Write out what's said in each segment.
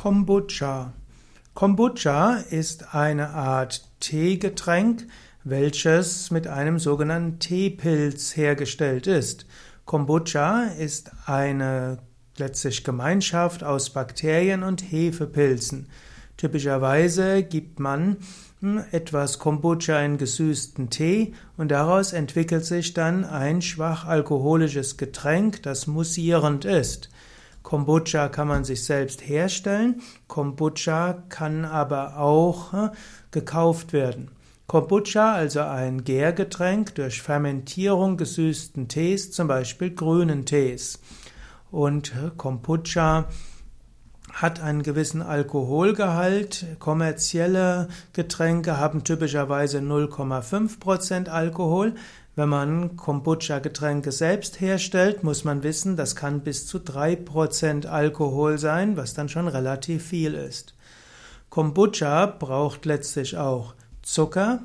Kombucha. Kombucha ist eine Art Teegetränk, welches mit einem sogenannten Teepilz hergestellt ist. Kombucha ist eine letztlich Gemeinschaft aus Bakterien und Hefepilzen. Typischerweise gibt man hm, etwas Kombucha in gesüßten Tee und daraus entwickelt sich dann ein schwach alkoholisches Getränk, das mussierend ist. Kombucha kann man sich selbst herstellen. Kombucha kann aber auch äh, gekauft werden. Kombucha, also ein Gärgetränk durch Fermentierung gesüßten Tees, zum Beispiel grünen Tees. Und äh, Kombucha hat einen gewissen Alkoholgehalt. Kommerzielle Getränke haben typischerweise 0,5% Alkohol. Wenn man Kombucha-Getränke selbst herstellt, muss man wissen, das kann bis zu 3% Alkohol sein, was dann schon relativ viel ist. Kombucha braucht letztlich auch Zucker.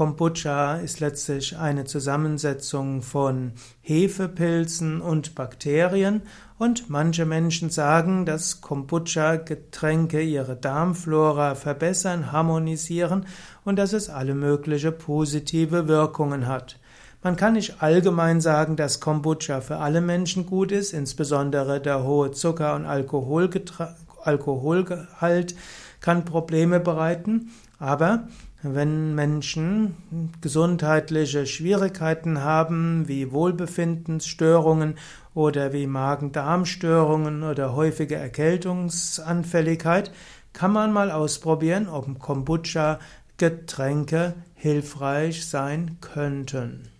Kombucha ist letztlich eine Zusammensetzung von Hefepilzen und Bakterien und manche Menschen sagen, dass Kombucha-Getränke ihre Darmflora verbessern, harmonisieren und dass es alle mögliche positive Wirkungen hat. Man kann nicht allgemein sagen, dass Kombucha für alle Menschen gut ist, insbesondere der hohe Zucker- und Alkoholgehalt kann Probleme bereiten, aber wenn Menschen gesundheitliche Schwierigkeiten haben, wie Wohlbefindensstörungen oder wie Magen-Darm-Störungen oder häufige Erkältungsanfälligkeit, kann man mal ausprobieren, ob Kombucha Getränke hilfreich sein könnten.